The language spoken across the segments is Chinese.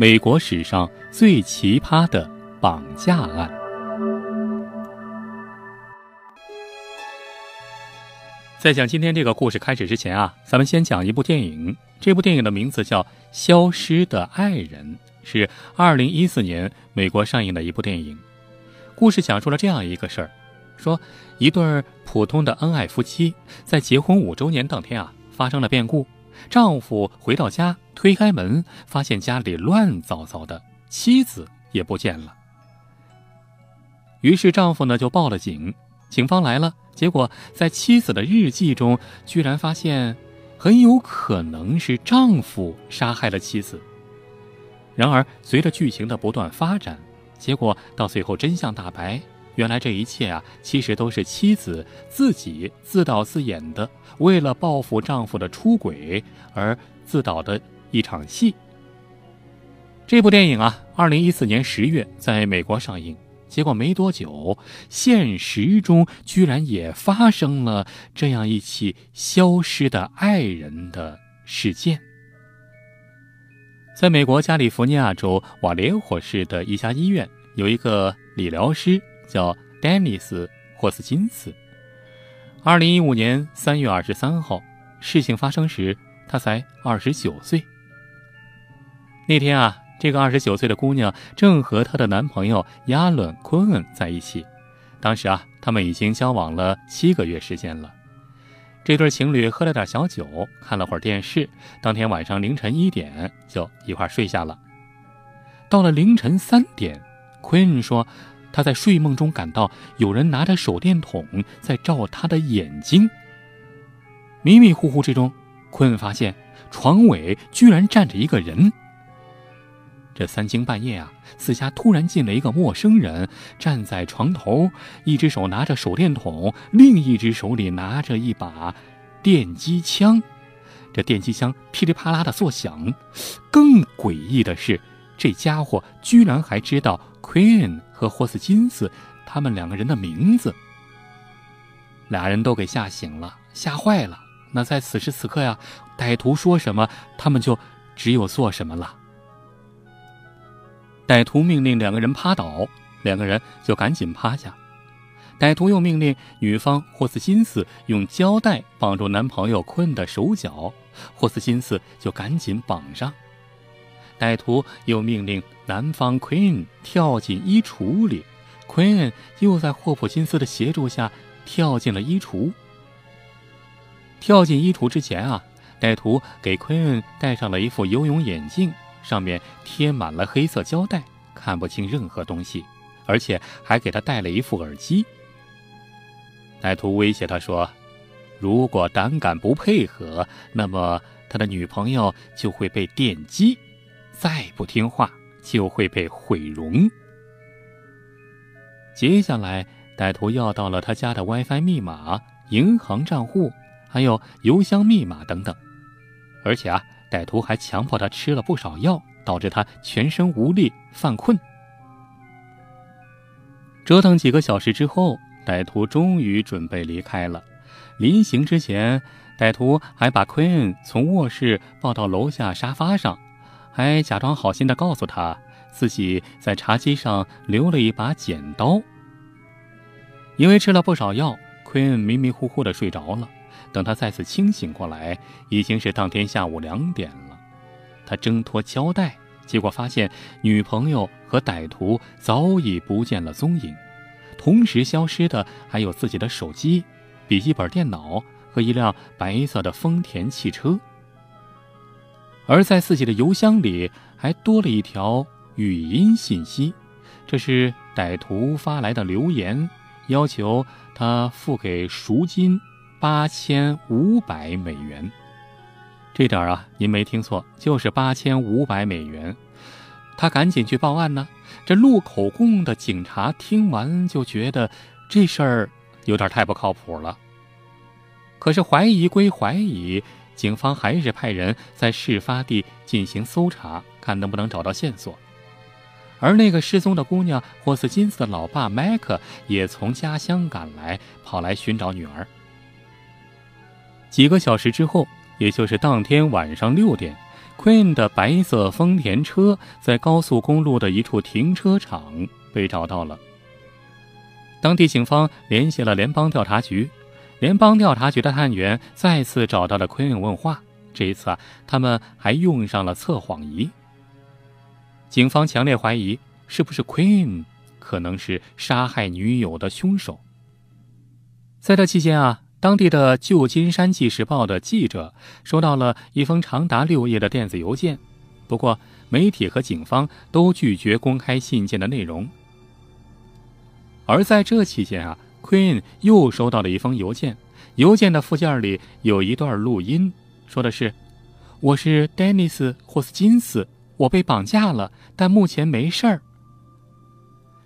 美国史上最奇葩的绑架案。在讲今天这个故事开始之前啊，咱们先讲一部电影。这部电影的名字叫《消失的爱人》，是二零一四年美国上映的一部电影。故事讲述了这样一个事儿：说一对普通的恩爱夫妻在结婚五周年当天啊，发生了变故。丈夫回到家，推开门，发现家里乱糟糟的，妻子也不见了。于是丈夫呢就报了警，警方来了，结果在妻子的日记中，居然发现很有可能是丈夫杀害了妻子。然而，随着剧情的不断发展，结果到最后真相大白。原来这一切啊，其实都是妻子自己自导自演的，为了报复丈夫的出轨而自导的一场戏。这部电影啊，二零一四年十月在美国上映，结果没多久，现实中居然也发生了这样一起消失的爱人的事件。在美国加利福尼亚州瓦列霍市的一家医院，有一个理疗师。叫丹尼斯·霍斯金斯。二零一五年三月二十三号，事情发生时，他才二十九岁。那天啊，这个二十九岁的姑娘正和她的男朋友亚伦·昆恩在一起。当时啊，他们已经交往了七个月时间了。这对情侣喝了点小酒，看了会儿电视。当天晚上凌晨一点就一块睡下了。到了凌晨三点，昆恩说。他在睡梦中感到有人拿着手电筒在照他的眼睛。迷迷糊糊之中，坤发现床尾居然站着一个人。这三更半夜啊，四下突然进来一个陌生人，站在床头，一只手拿着手电筒，另一只手里拿着一把电击枪。这电击枪噼里啪啦的作响。更诡异的是，这家伙居然还知道 Queen。和霍斯金斯，他们两个人的名字，俩人都给吓醒了，吓坏了。那在此时此刻呀，歹徒说什么，他们就只有做什么了。歹徒命令两个人趴倒，两个人就赶紧趴下。歹徒又命令女方霍斯金斯用胶带绑住男朋友困的手脚，霍斯金斯就赶紧绑上。歹徒又命令南方 Queen 跳进衣橱里，Queen 又在霍普金斯的协助下跳进了衣橱。跳进衣橱之前啊，歹徒给 Queen 戴上了一副游泳眼镜，上面贴满了黑色胶带，看不清任何东西，而且还给他戴了一副耳机。歹徒威胁他说：“如果胆敢不配合，那么他的女朋友就会被电击。”再不听话就会被毁容。接下来，歹徒要到了他家的 WiFi 密码、银行账户，还有邮箱密码等等。而且啊，歹徒还强迫他吃了不少药，导致他全身无力、犯困。折腾几个小时之后，歹徒终于准备离开了。临行之前，歹徒还把 Queen 从卧室抱到楼下沙发上。还假装好心的告诉他，自己在茶几上留了一把剪刀。因为吃了不少药，奎恩迷迷糊糊的睡着了。等他再次清醒过来，已经是当天下午两点了。他挣脱胶带，结果发现女朋友和歹徒早已不见了踪影，同时消失的还有自己的手机、笔记本电脑和一辆白色的丰田汽车。而在自己的邮箱里还多了一条语音信息，这是歹徒发来的留言，要求他付给赎金八千五百美元。这点儿啊，您没听错，就是八千五百美元。他赶紧去报案呢。这录口供的警察听完就觉得这事儿有点太不靠谱了。可是怀疑归怀疑。警方还是派人在事发地进行搜查，看能不能找到线索。而那个失踪的姑娘霍斯金斯的老爸麦克也从家乡赶来，跑来寻找女儿。几个小时之后，也就是当天晚上六点，Queen 的白色丰田车在高速公路的一处停车场被找到了。当地警方联系了联邦调查局，联邦调查局的探员再次找到了 Queen 问话。这一次啊，他们还用上了测谎仪。警方强烈怀疑，是不是 Queen 可能是杀害女友的凶手。在这期间啊，当地的旧金山纪事报的记者收到了一封长达六页的电子邮件，不过媒体和警方都拒绝公开信件的内容。而在这期间啊，Queen 又收到了一封邮件，邮件的附件里有一段录音，说的是：“我是丹尼斯·霍斯金斯，我被绑架了，但目前没事儿。”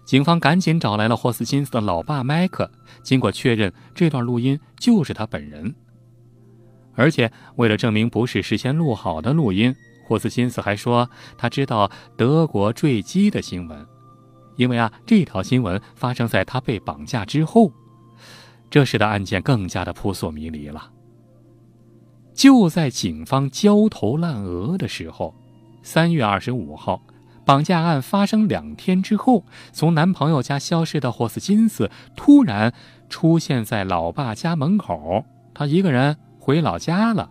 警方赶紧找来了霍斯金斯的老爸麦克，经过确认，这段录音就是他本人。而且为了证明不是事先录好的录音，霍斯金斯还说他知道德国坠机的新闻。因为啊，这条新闻发生在他被绑架之后，这使得案件更加的扑朔迷离了。就在警方焦头烂额的时候，三月二十五号，绑架案发生两天之后，从男朋友家消失的霍斯金斯突然出现在老爸家门口，他一个人回老家了。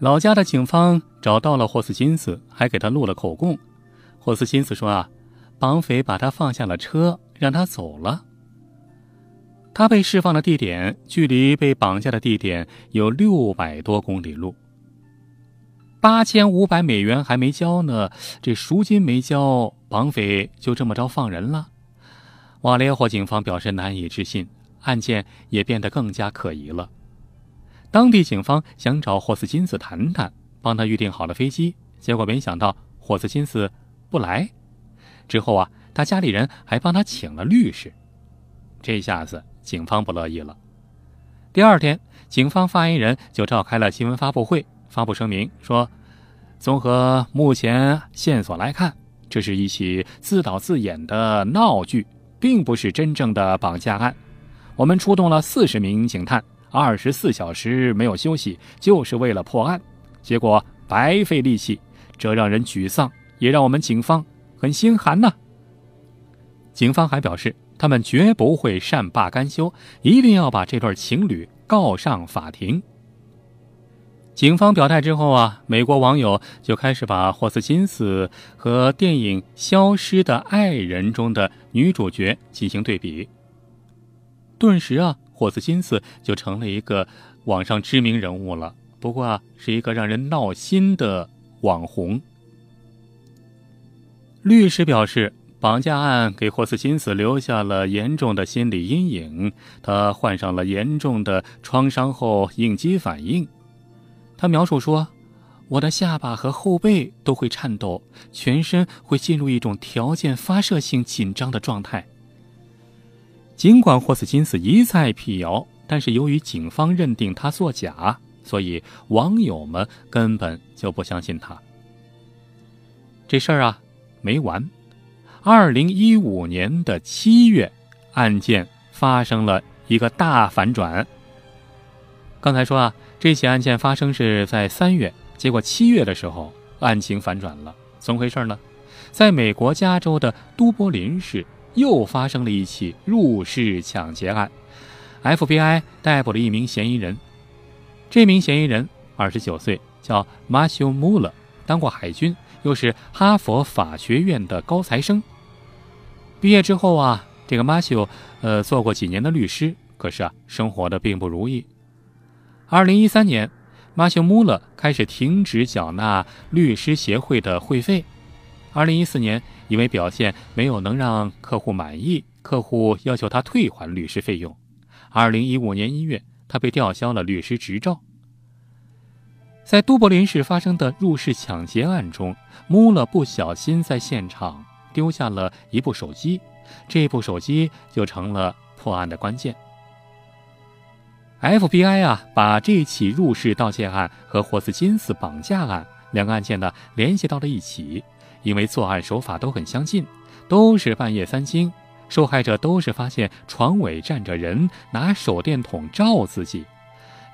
老家的警方找到了霍斯金斯，还给他录了口供。霍斯金斯说：“啊，绑匪把他放下了车，让他走了。他被释放的地点距离被绑架的地点有六百多公里路。八千五百美元还没交呢，这赎金没交，绑匪就这么着放人了。”瓦列霍警方表示难以置信，案件也变得更加可疑了。当地警方想找霍斯金斯谈谈，帮他预定好了飞机，结果没想到霍斯金斯。不来，之后啊，他家里人还帮他请了律师，这下子警方不乐意了。第二天，警方发言人就召开了新闻发布会，发布声明说：“综合目前线索来看，这是一起自导自演的闹剧，并不是真正的绑架案。我们出动了四十名警探，二十四小时没有休息，就是为了破案，结果白费力气，这让人沮丧。”也让我们警方很心寒呐。警方还表示，他们绝不会善罢甘休，一定要把这对情侣告上法庭。警方表态之后啊，美国网友就开始把霍斯金斯和电影《消失的爱人》中的女主角进行对比。顿时啊，霍斯金斯就成了一个网上知名人物了。不过，是一个让人闹心的网红。律师表示，绑架案给霍斯金斯留下了严重的心理阴影，他患上了严重的创伤后应激反应。他描述说：“我的下巴和后背都会颤抖，全身会进入一种条件发射性紧张的状态。”尽管霍斯金斯一再辟谣，但是由于警方认定他作假，所以网友们根本就不相信他。这事儿啊。没完，二零一五年的七月，案件发生了一个大反转。刚才说啊，这起案件发生是在三月，结果七月的时候案情反转了，怎么回事呢？在美国加州的都柏林市又发生了一起入室抢劫案，FBI 逮捕了一名嫌疑人。这名嫌疑人二十九岁，叫马修·穆勒，当过海军。又是哈佛法学院的高材生。毕业之后啊，这个马修，呃，做过几年的律师，可是啊，生活的并不如意。二零一三年，马修穆勒开始停止缴纳律师协会的会费。二零一四年，因为表现没有能让客户满意，客户要求他退还律师费用。二零一五年一月，他被吊销了律师执照。在都柏林市发生的入室抢劫案中，穆勒不小心在现场丢下了一部手机，这部手机就成了破案的关键。FBI 啊，把这起入室盗窃案和霍斯金斯绑架案两个案件呢联系到了一起，因为作案手法都很相近，都是半夜三更，受害者都是发现床尾站着人，拿手电筒照自己。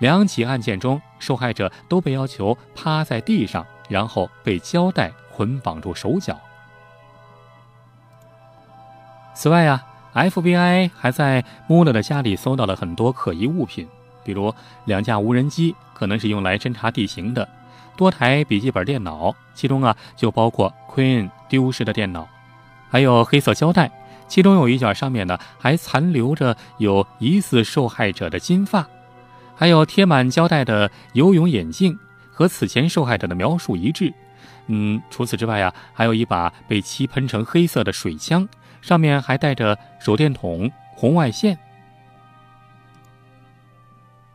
两起案件中，受害者都被要求趴在地上，然后被胶带捆绑住手脚。此外呀，FBI 还在穆勒的家里搜到了很多可疑物品，比如两架无人机，可能是用来侦察地形的；多台笔记本电脑，其中啊就包括 Queen 丢失的电脑；还有黑色胶带，其中有一卷上面呢还残留着有疑似受害者的金发；还有贴满胶带的游泳眼镜，和此前受害者的描述一致。嗯，除此之外呀，还有一把被漆喷成黑色的水枪。上面还带着手电筒、红外线。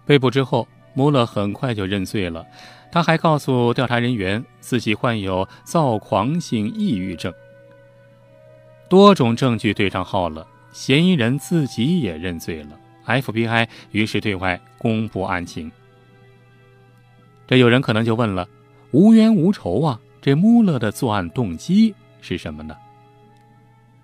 被捕之后，穆勒很快就认罪了。他还告诉调查人员自己患有躁狂性抑郁症。多种证据对上号了，嫌疑人自己也认罪了。FBI 于是对外公布案情。这有人可能就问了：无冤无仇啊，这穆勒的作案动机是什么呢？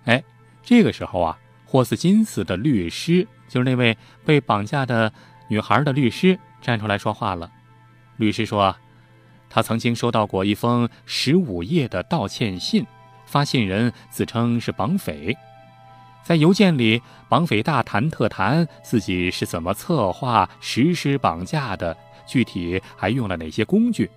哎。这个时候啊，霍斯金斯的律师，就是那位被绑架的女孩的律师，站出来说话了。律师说，他曾经收到过一封十五页的道歉信，发信人自称是绑匪。在邮件里，绑匪大谈特谈自己是怎么策划实施绑架的，具体还用了哪些工具。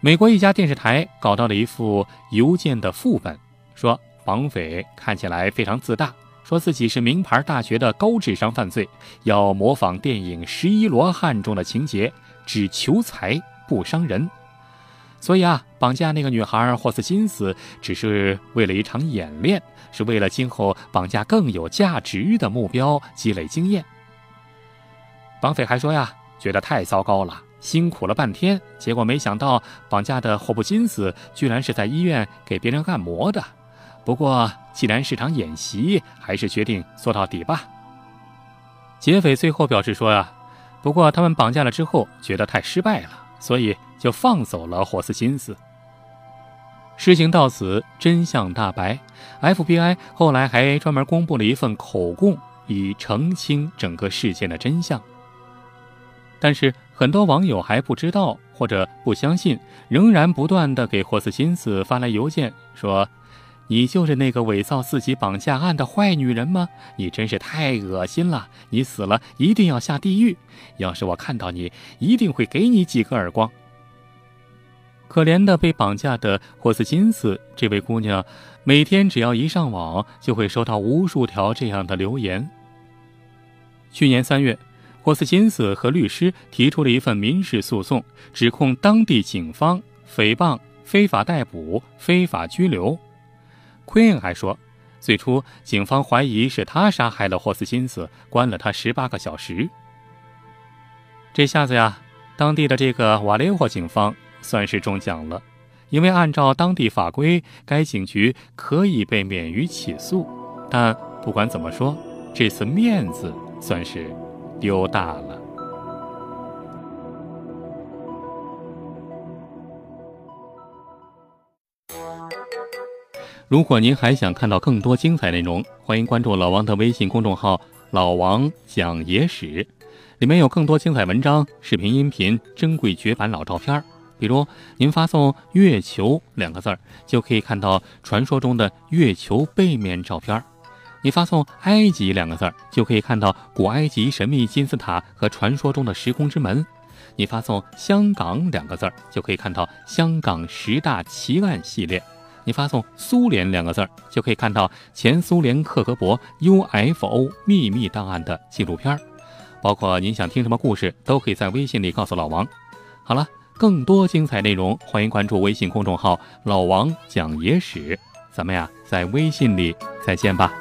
美国一家电视台搞到了一副邮件的副本，说。绑匪看起来非常自大，说自己是名牌大学的高智商犯罪，要模仿电影《十一罗汉》中的情节，只求财不伤人。所以啊，绑架那个女孩霍斯金斯只是为了一场演练，是为了今后绑架更有价值的目标积累经验。绑匪还说呀，觉得太糟糕了，辛苦了半天，结果没想到绑架的霍普金斯居然是在医院给别人按摩的。不过，既然是场演习，还是决定做到底吧。劫匪最后表示说：“呀，不过他们绑架了之后，觉得太失败了，所以就放走了霍斯金斯。”事情到此，真相大白。FBI 后来还专门公布了一份口供，以澄清整个事件的真相。但是很多网友还不知道或者不相信，仍然不断的给霍斯金斯发来邮件说。你就是那个伪造自己绑架案的坏女人吗？你真是太恶心了！你死了一定要下地狱。要是我看到你，一定会给你几个耳光。可怜的被绑架的霍斯金斯这位姑娘，每天只要一上网，就会收到无数条这样的留言。去年三月，霍斯金斯和律师提出了一份民事诉讼，指控当地警方诽谤、非法逮捕、非法拘留。Queen 还说，最初警方怀疑是他杀害了霍斯金斯，关了他十八个小时。这下子呀，当地的这个瓦雷霍警方算是中奖了，因为按照当地法规，该警局可以被免于起诉。但不管怎么说，这次面子算是丢大了。如果您还想看到更多精彩内容，欢迎关注老王的微信公众号“老王讲野史”，里面有更多精彩文章、视频、音频、珍贵绝版老照片。比如，您发送“月球”两个字儿，就可以看到传说中的月球背面照片；你发送“埃及”两个字儿，就可以看到古埃及神秘金字塔和传说中的时空之门；你发送“香港”两个字儿，就可以看到香港十大奇案系列。你发送“苏联”两个字儿，就可以看到前苏联克格勃 UFO 秘密档案的纪录片儿，包括您想听什么故事，都可以在微信里告诉老王。好了，更多精彩内容，欢迎关注微信公众号“老王讲野史”。咱们呀，在微信里再见吧。